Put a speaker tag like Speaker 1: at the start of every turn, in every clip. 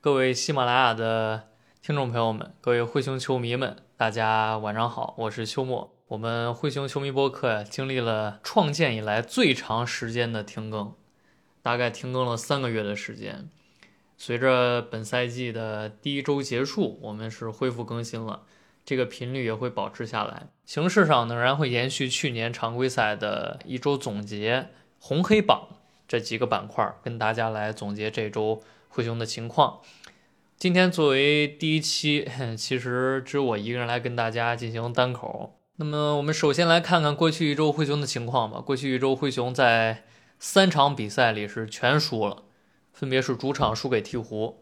Speaker 1: 各位喜马拉雅的听众朋友们，各位灰熊球迷们，大家晚上好，我是秋末。我们灰熊球迷播客呀，经历了创建以来最长时间的停更，大概停更了三个月的时间。随着本赛季的第一周结束，我们是恢复更新了，这个频率也会保持下来。形式上，仍然会延续去年常规赛的一周总结、红黑榜这几个板块，跟大家来总结这周灰熊的情况。今天作为第一期，其实只有我一个人来跟大家进行单口。那么，我们首先来看看过去一周灰熊的情况吧。过去一周灰熊在三场比赛里是全输了，分别是主场输给鹈鹕，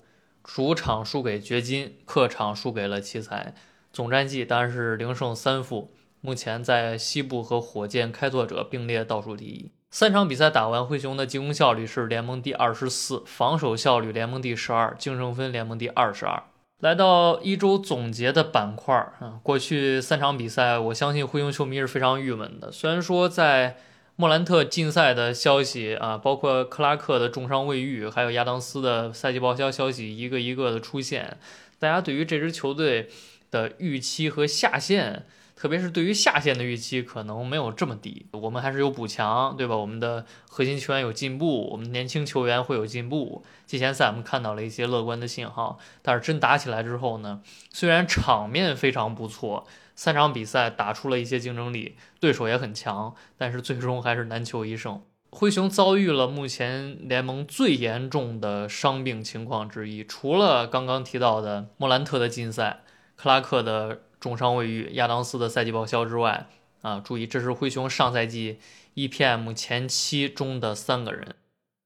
Speaker 1: 主场输给掘金，客场输给了奇才。总战绩当然是零胜三负，目前在西部和火箭、开拓者并列倒数第一。三场比赛打完，灰熊的进攻效率是联盟第二十四，防守效率联盟第十二，净胜分联盟第二十二。来到一周总结的板块儿啊，过去三场比赛，我相信灰熊球迷是非常郁闷的。虽然说在莫兰特禁赛的消息啊，包括克拉克的重伤未愈，还有亚当斯的赛季报销消息一个一个的出现，大家对于这支球队的预期和下限。特别是对于下限的预期可能没有这么低，我们还是有补强，对吧？我们的核心球员有进步，我们年轻球员会有进步。季前赛我们看到了一些乐观的信号，但是真打起来之后呢，虽然场面非常不错，三场比赛打出了一些竞争力，对手也很强，但是最终还是难求一胜。灰熊遭遇了目前联盟最严重的伤病情况之一，除了刚刚提到的莫兰特的禁赛，克拉克的。重伤未愈，亚当斯的赛季报销之外，啊，注意，这是灰熊上赛季 EPM 前七中的三个人。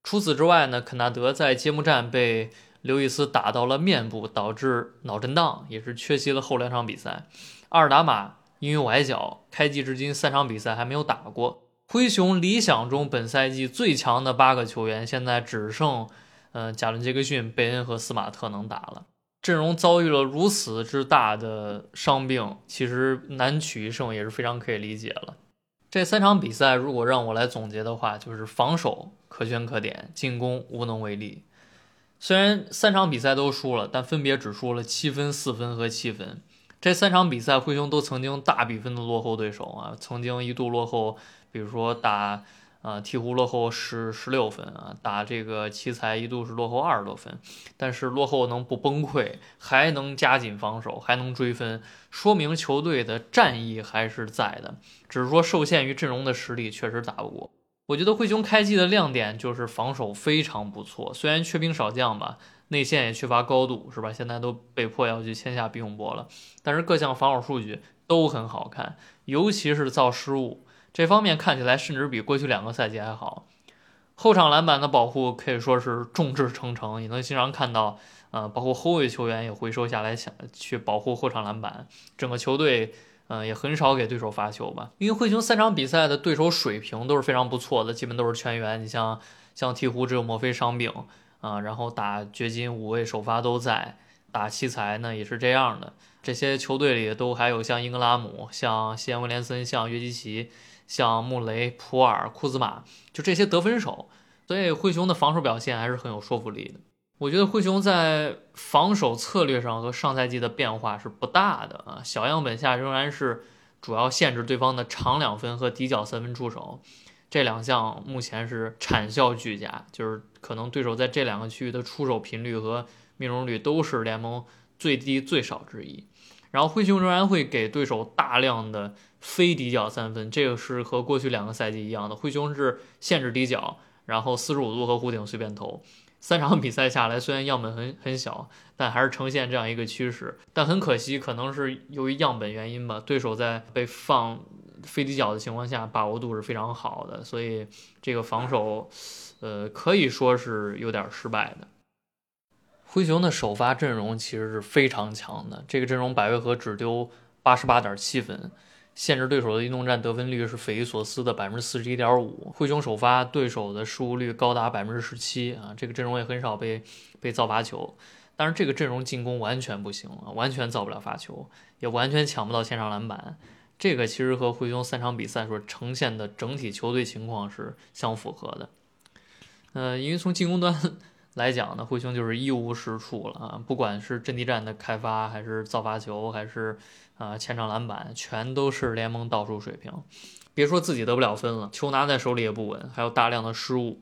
Speaker 1: 除此之外呢，肯纳德在揭幕战被刘易斯打到了面部，导致脑震荡，也是缺席了后两场比赛。阿尔达马因为崴脚，开季至今三场比赛还没有打过。灰熊理想中本赛季最强的八个球员，现在只剩，呃，贾伦·杰克逊、贝恩和斯马特能打了。阵容遭遇了如此之大的伤病，其实难取一胜也是非常可以理解了。这三场比赛，如果让我来总结的话，就是防守可圈可点，进攻无能为力。虽然三场比赛都输了，但分别只输了七分、四分和七分。这三场比赛，灰熊都曾经大比分的落后对手啊，曾经一度落后，比如说打。啊，鹈鹕落后十十六分啊，打这个奇才一度是落后二十多分，但是落后能不崩溃，还能加紧防守，还能追分，说明球队的战意还是在的。只是说受限于阵容的实力，确实打不过。我觉得灰熊开季的亮点就是防守非常不错，虽然缺兵少将吧，内线也缺乏高度，是吧？现在都被迫要去签下比永博了，但是各项防守数据都很好看，尤其是造失误。这方面看起来甚至比过去两个赛季还好，后场篮板的保护可以说是众志成城，也能经常看到，呃，包括后卫球员也回收下来想去保护后场篮板，整个球队，嗯，也很少给对手罚球吧。因为灰熊三场比赛的对手水平都是非常不错的，基本都是全员。你像像鹈鹕只有墨菲伤病啊，然后打掘金五位首发都在，打奇才呢也是这样的。这些球队里都还有像英格拉姆、像西安威廉森、像约基奇。像穆雷、普尔、库兹马，就这些得分手，所以灰熊的防守表现还是很有说服力的。我觉得灰熊在防守策略上和上赛季的变化是不大的啊，小样本下仍然是主要限制对方的长两分和底角三分出手，这两项目前是产效俱佳，就是可能对手在这两个区域的出手频率和命中率都是联盟最低最少之一。然后灰熊仍然会给对手大量的非底角三分，这个是和过去两个赛季一样的。灰熊是限制底角，然后四十五度和弧顶随便投。三场比赛下来，虽然样本很很小，但还是呈现这样一个趋势。但很可惜，可能是由于样本原因吧，对手在被放非底角的情况下，把握度是非常好的，所以这个防守，呃，可以说是有点失败的。灰熊的首发阵容其实是非常强的，这个阵容百回合只丢八十八点七分，限制对手的运动战得分率是匪夷所思的百分之四十一点五。灰熊首发对手的失误率高达百分之十七啊，这个阵容也很少被被造罚球。但是这个阵容进攻完全不行啊，完全造不了罚球，也完全抢不到线上篮板。这个其实和灰熊三场比赛所呈现的整体球队情况是相符合的。呃，因为从进攻端来讲呢，灰熊就是一无是处了啊，不管是阵地战的开发，还是造罚球，还是啊前场篮板，全都是联盟倒数水平。别说自己得不了分了，球拿在手里也不稳，还有大量的失误。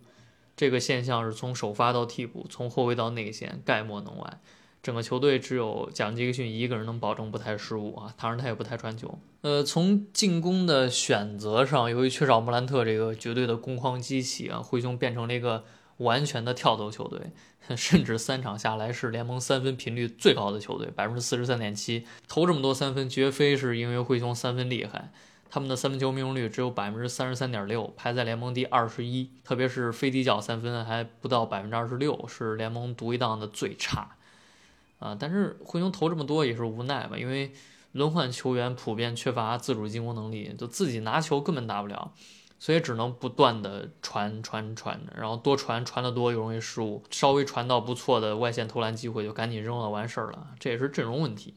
Speaker 1: 这个现象是从首发到替补，从后卫到内线，概莫能外。整个球队只有蒋杰克逊一个人能保证不太失误啊，当然他也不太传球。呃，从进攻的选择上，由于缺少莫兰特这个绝对的攻框机器啊，灰熊变成了一个完全的跳投球队，甚至三场下来是联盟三分频率最高的球队，百分之四十三点七，投这么多三分，绝非是因为灰熊三分厉害。他们的三分球命中率只有百分之三十三点六，排在联盟第二十一，特别是非底角三分还不到百分之二十六，是联盟独一档的最差。啊，但是灰熊投这么多也是无奈吧，因为轮换球员普遍缺乏自主进攻能力，就自己拿球根本打不了，所以只能不断的传传传，然后多传传的多又容易失误，稍微传到不错的外线投篮机会就赶紧扔了完事儿了，这也是阵容问题。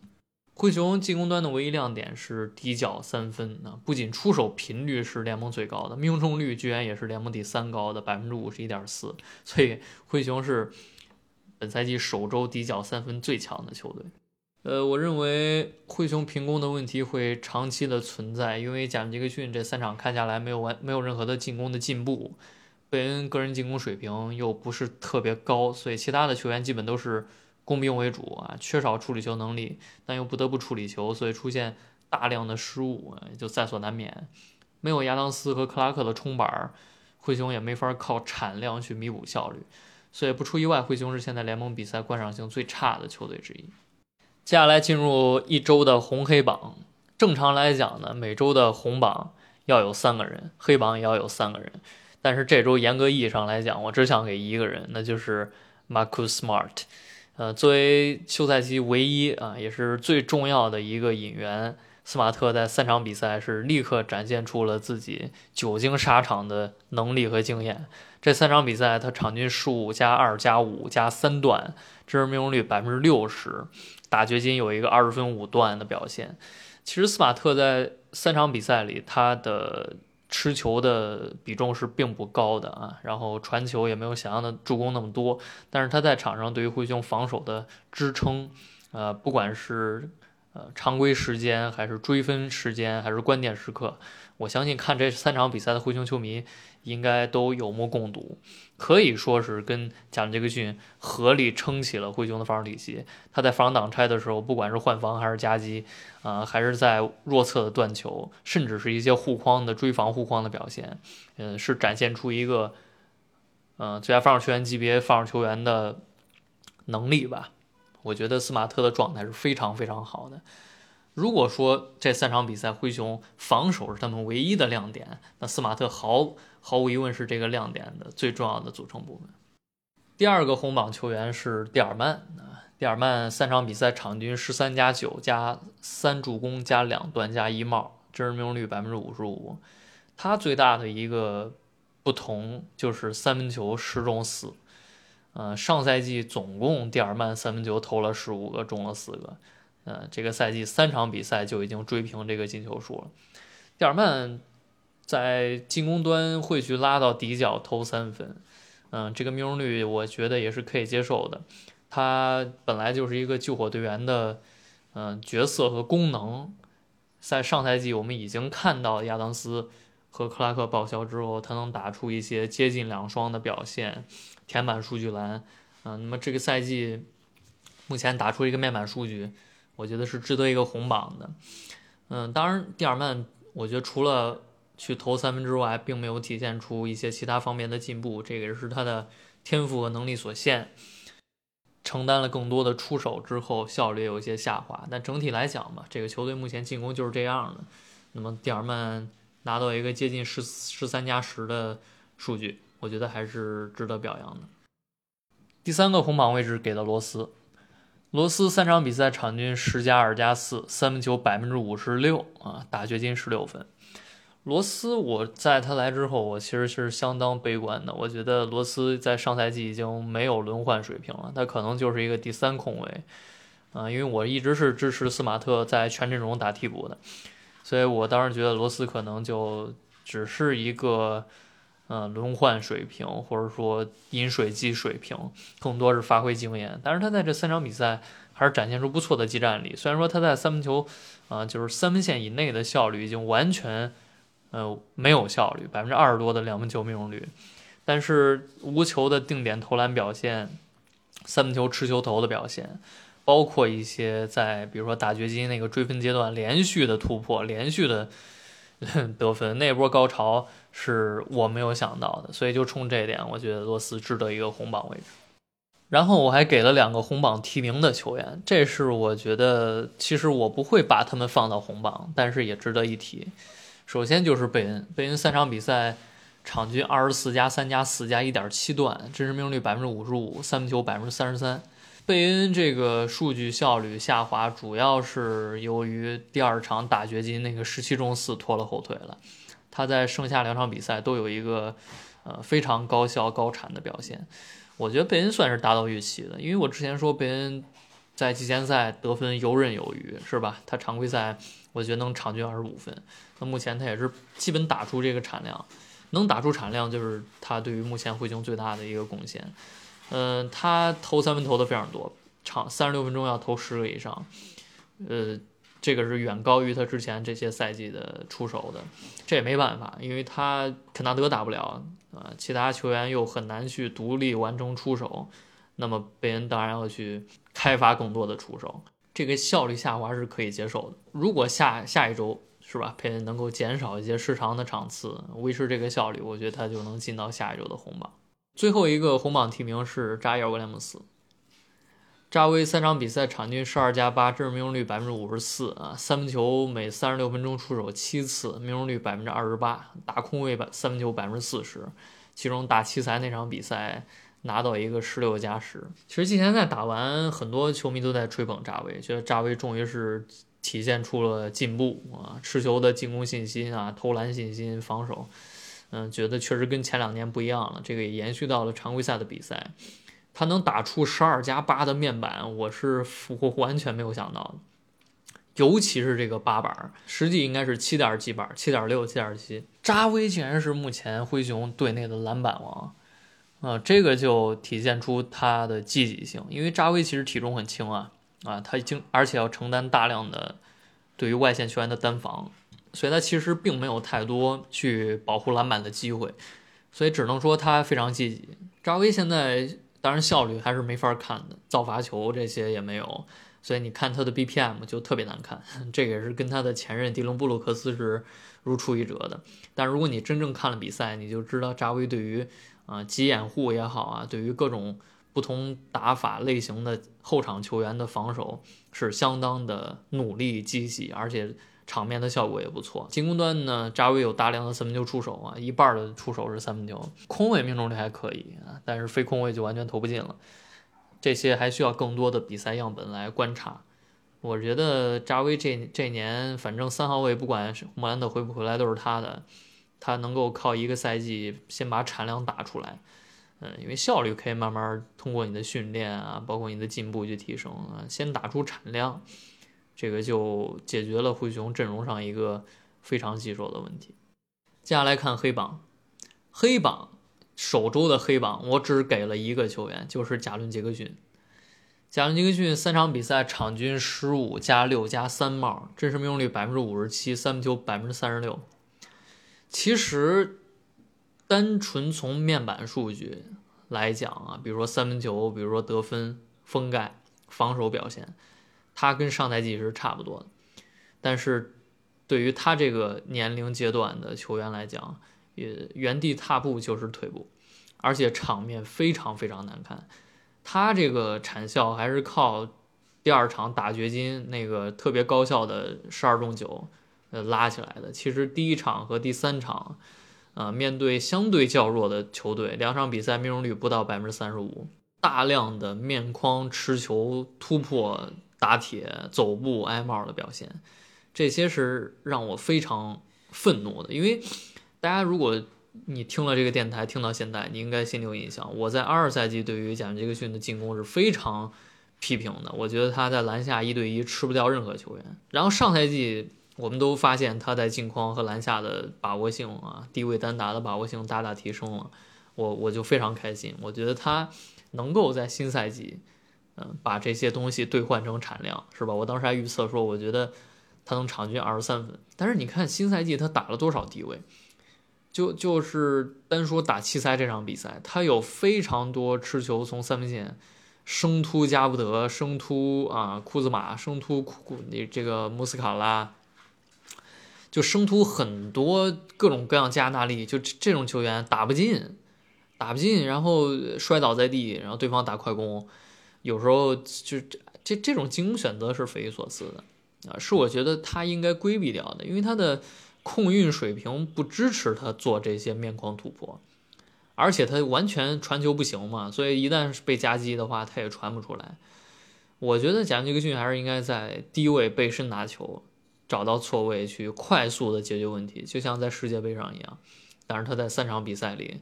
Speaker 1: 灰熊进攻端的唯一亮点是底角三分啊，不仅出手频率是联盟最高的，命中率居然也是联盟第三高的百分之五十一点四，所以灰熊是本赛季首周底角三分最强的球队。呃，我认为灰熊平攻的问题会长期的存在，因为贾杰克逊这三场看下来没有完没有任何的进攻的进步，贝恩个人进攻水平又不是特别高，所以其他的球员基本都是。攻兵为主啊，缺少处理球能力，但又不得不处理球，所以出现大量的失误，就在所难免。没有亚当斯和克拉克的冲板，灰熊也没法靠产量去弥补效率。所以不出意外，灰熊是现在联盟比赛观赏性最差的球队之一。接下来进入一周的红黑榜。正常来讲呢，每周的红榜要有三个人，黑榜也要有三个人。但是这周严格意义上来讲，我只想给一个人，那就是 Marcus Smart。呃，作为休赛期唯一啊，也是最重要的一个引援，斯马特在三场比赛是立刻展现出了自己久经沙场的能力和经验。这三场比赛，他场均十五加二加五加三段，真实命中率百分之六十，打掘金有一个二十分五段的表现。其实斯马特在三场比赛里，他的。持球的比重是并不高的啊，然后传球也没有想象的助攻那么多，但是他在场上对于灰熊防守的支撑，呃，不管是呃常规时间还是追分时间还是关键时刻，我相信看这三场比赛的灰熊球迷。应该都有目共睹，可以说是跟贾杰克逊合力撑起了灰熊的防守体系。他在防守挡拆的时候，不管是换防还是夹击，啊，还是在弱侧的断球，甚至是一些护框的追防护框的表现，嗯，是展现出一个，嗯，最佳防守球员级别防守球员的能力吧。我觉得斯马特的状态是非常非常好的。如果说这三场比赛灰熊防守是他们唯一的亮点，那斯马特毫毫无疑问是这个亮点的最重要的组成部分。第二个红榜球员是蒂尔曼啊，蒂尔曼三场比赛场均十三加九加三助攻加两断加一帽，真实命中率百分之五十五。他最大的一个不同就是三分球十中四。呃，上赛季总共蒂尔曼三分球投了十五个，中了四个。嗯，这个赛季三场比赛就已经追平这个进球数了。蒂尔曼在进攻端会去拉到底角投三分，嗯，这个命中率我觉得也是可以接受的。他本来就是一个救火队员的嗯角色和功能，在上赛季我们已经看到亚当斯和克拉克报销之后，他能打出一些接近两双的表现，填满数据栏。嗯，那么这个赛季目前打出一个面板数据。我觉得是值得一个红榜的，嗯，当然，蒂尔曼，我觉得除了去投三分之外，并没有体现出一些其他方面的进步，这个也是他的天赋和能力所限。承担了更多的出手之后，效率有一些下滑。但整体来讲吧，这个球队目前进攻就是这样的。那么，蒂尔曼拿到一个接近十十三加十的数据，我觉得还是值得表扬的。第三个红榜位置给到罗斯，罗斯三场比赛场均十加二加四，三分球百分之五十六啊，打掘金十六分。罗斯，我在他来之后，我其实是相当悲观的。我觉得罗斯在上赛季已经没有轮换水平了，他可能就是一个第三控卫，啊，因为我一直是支持斯马特在全阵容打替补的，所以我当时觉得罗斯可能就只是一个，呃，轮换水平或者说饮水机水平，更多是发挥经验。但是他在这三场比赛还是展现出不错的技战力，虽然说他在三分球，啊，就是三分线以内的效率已经完全。呃，没有效率，百分之二十多的两分球命中率，但是无球的定点投篮表现，三分球持球投的表现，包括一些在比如说打掘金那个追分阶段连续的突破，连续的 得分，那波高潮是我没有想到的，所以就冲这点，我觉得罗斯值得一个红榜位置。然后我还给了两个红榜提名的球员，这是我觉得其实我不会把他们放到红榜，但是也值得一提。首先就是贝恩，贝恩三场比赛场均二十四加三加四加一点七段，真实命中率百分之五十五，三分球百分之三十三。贝恩这个数据效率下滑，主要是由于第二场打掘金那个十七中四拖了后腿了。他在剩下两场比赛都有一个呃非常高效高产的表现，我觉得贝恩算是达到预期的，因为我之前说贝恩在季前赛得分游刃有余，是吧？他常规赛。我觉得能场均二十五分，那目前他也是基本打出这个产量，能打出产量就是他对于目前灰熊最大的一个贡献。嗯，他投三分投的非常多，场三十六分钟要投十个以上，呃，这个是远高于他之前这些赛季的出手的。这也没办法，因为他肯纳德打不了啊，其他球员又很难去独立完成出手，那么贝恩当然要去开发更多的出手。这个效率下滑是可以接受的。如果下下一周是吧，佩恩能够减少一些失常的场次，维持这个效率，我觉得他就能进到下一周的红榜。最后一个红榜提名是扎伊尔·威廉姆斯。扎威三场比赛场均十二加八，真实命中率百分之五十四啊，三分球每三十六分钟出手七次，命中率百分之二十八，打空位百三分球百分之四十，其中打奇才那场比赛。拿到一个十六加十，其实季前赛打完，很多球迷都在吹捧扎威，觉得扎威终于是体现出了进步啊，持球的进攻信心啊，投篮信心，防守，嗯，觉得确实跟前两年不一样了。这个也延续到了常规赛的比赛，他能打出十二加八的面板，我是完全没有想到的，尤其是这个八板，实际应该是七点几板，七点六、七点七，扎威竟然是目前灰熊队内的篮板王。啊，这个就体现出他的积极性，因为扎威其实体重很轻啊，啊，他已经而且要承担大量的对于外线球员的单防，所以他其实并没有太多去保护篮板的机会，所以只能说他非常积极。扎威现在当然效率还是没法看的，造罚球这些也没有，所以你看他的 BPM 就特别难看，这个也是跟他的前任迪伦布鲁克斯是如出一辙的。但如果你真正看了比赛，你就知道扎威对于啊，急掩护也好啊，对于各种不同打法类型的后场球员的防守是相当的努力积极，而且场面的效果也不错。进攻端呢，扎威有大量的三分球出手啊，一半的出手是三分球，空位命中率还可以啊，但是非空位就完全投不进了。这些还需要更多的比赛样本来观察。我觉得扎威这这年反正三号位不管是莫兰特回不回来都是他的。他能够靠一个赛季先把产量打出来，嗯，因为效率可以慢慢通过你的训练啊，包括你的进步去提升啊，先打出产量，这个就解决了灰熊阵容上一个非常棘手的问题。接下来看黑榜，黑榜首周的黑榜我只给了一个球员，就是贾伦杰克逊。贾伦杰克逊三场比赛场均十五加六加三帽，真实命中率百分之五十七，三分球百分之三十六。其实，单纯从面板数据来讲啊，比如说三分球，比如说得分、封盖、防守表现，他跟上赛季是差不多的。但是，对于他这个年龄阶段的球员来讲，也原地踏步就是退步，而且场面非常非常难看。他这个产效还是靠第二场打掘金那个特别高效的十二中九。呃，拉起来的。其实第一场和第三场，呃，面对相对较弱的球队，两场比赛命中率不到百分之三十五。大量的面框持球突破打铁走步挨帽的表现，这些是让我非常愤怒的。因为大家如果你听了这个电台听到现在，你应该心里有印象。我在二赛季对于贾杰克逊的进攻是非常批评的，我觉得他在篮下一对一吃不掉任何球员。然后上赛季我们都发现他在镜框和篮下的把握性啊，低位单打的把握性大大提升了，我我就非常开心。我觉得他能够在新赛季，把这些东西兑换成产量，是吧？我当时还预测说，我觉得他能场均二十三分。但是你看新赛季他打了多少低位？就就是单说打奇才这场比赛，他有非常多持球从三分线生突加布德，生突啊库兹马，生突库库你这个穆斯卡拉，就生突很多各种各样加纳利，就这种球员打不进，打不进，然后摔倒在地，然后对方打快攻，有时候就这这这种进攻选择是匪夷所思的啊，是我觉得他应该规避掉的，因为他的。控运水平不支持他做这些面框突破，而且他完全传球不行嘛，所以一旦是被夹击的话，他也传不出来。我觉得贾尼克逊还是应该在低位背身拿球，找到错位去快速的解决问题，就像在世界杯上一样。但是他在三场比赛里，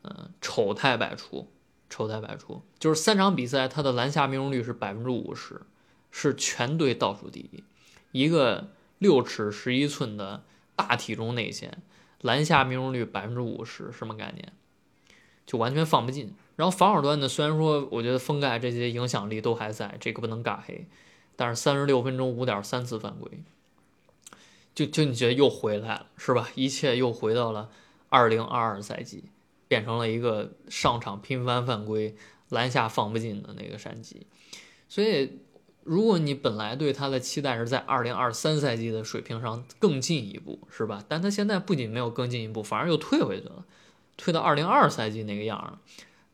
Speaker 1: 嗯，丑态百出，丑态百出，就是三场比赛他的篮下命中率是百分之五十，是全队倒数第一，一个六尺十一寸的。大体重内线，篮下命中率百分之五十，什么概念？就完全放不进。然后防守端呢，虽然说我觉得封盖这些影响力都还在，这个不能尬黑，但是三十六分钟五点三次犯规，就就你觉得又回来了是吧？一切又回到了二零二二赛季，变成了一个上场频繁犯规、篮下放不进的那个山鸡，所以。如果你本来对他的期待是在二零二三赛季的水平上更进一步，是吧？但他现在不仅没有更进一步，反而又退回去了，退到二零二赛季那个样儿。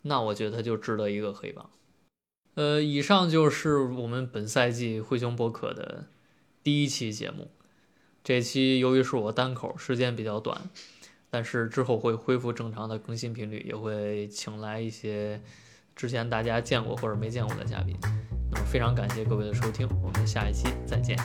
Speaker 1: 那我觉得他就值得一个黑榜。呃，以上就是我们本赛季灰熊博客的第一期节目。这期由于是我单口，时间比较短，但是之后会恢复正常的更新频率，也会请来一些之前大家见过或者没见过的嘉宾。那么非常感谢各位的收听，我们下一期再见。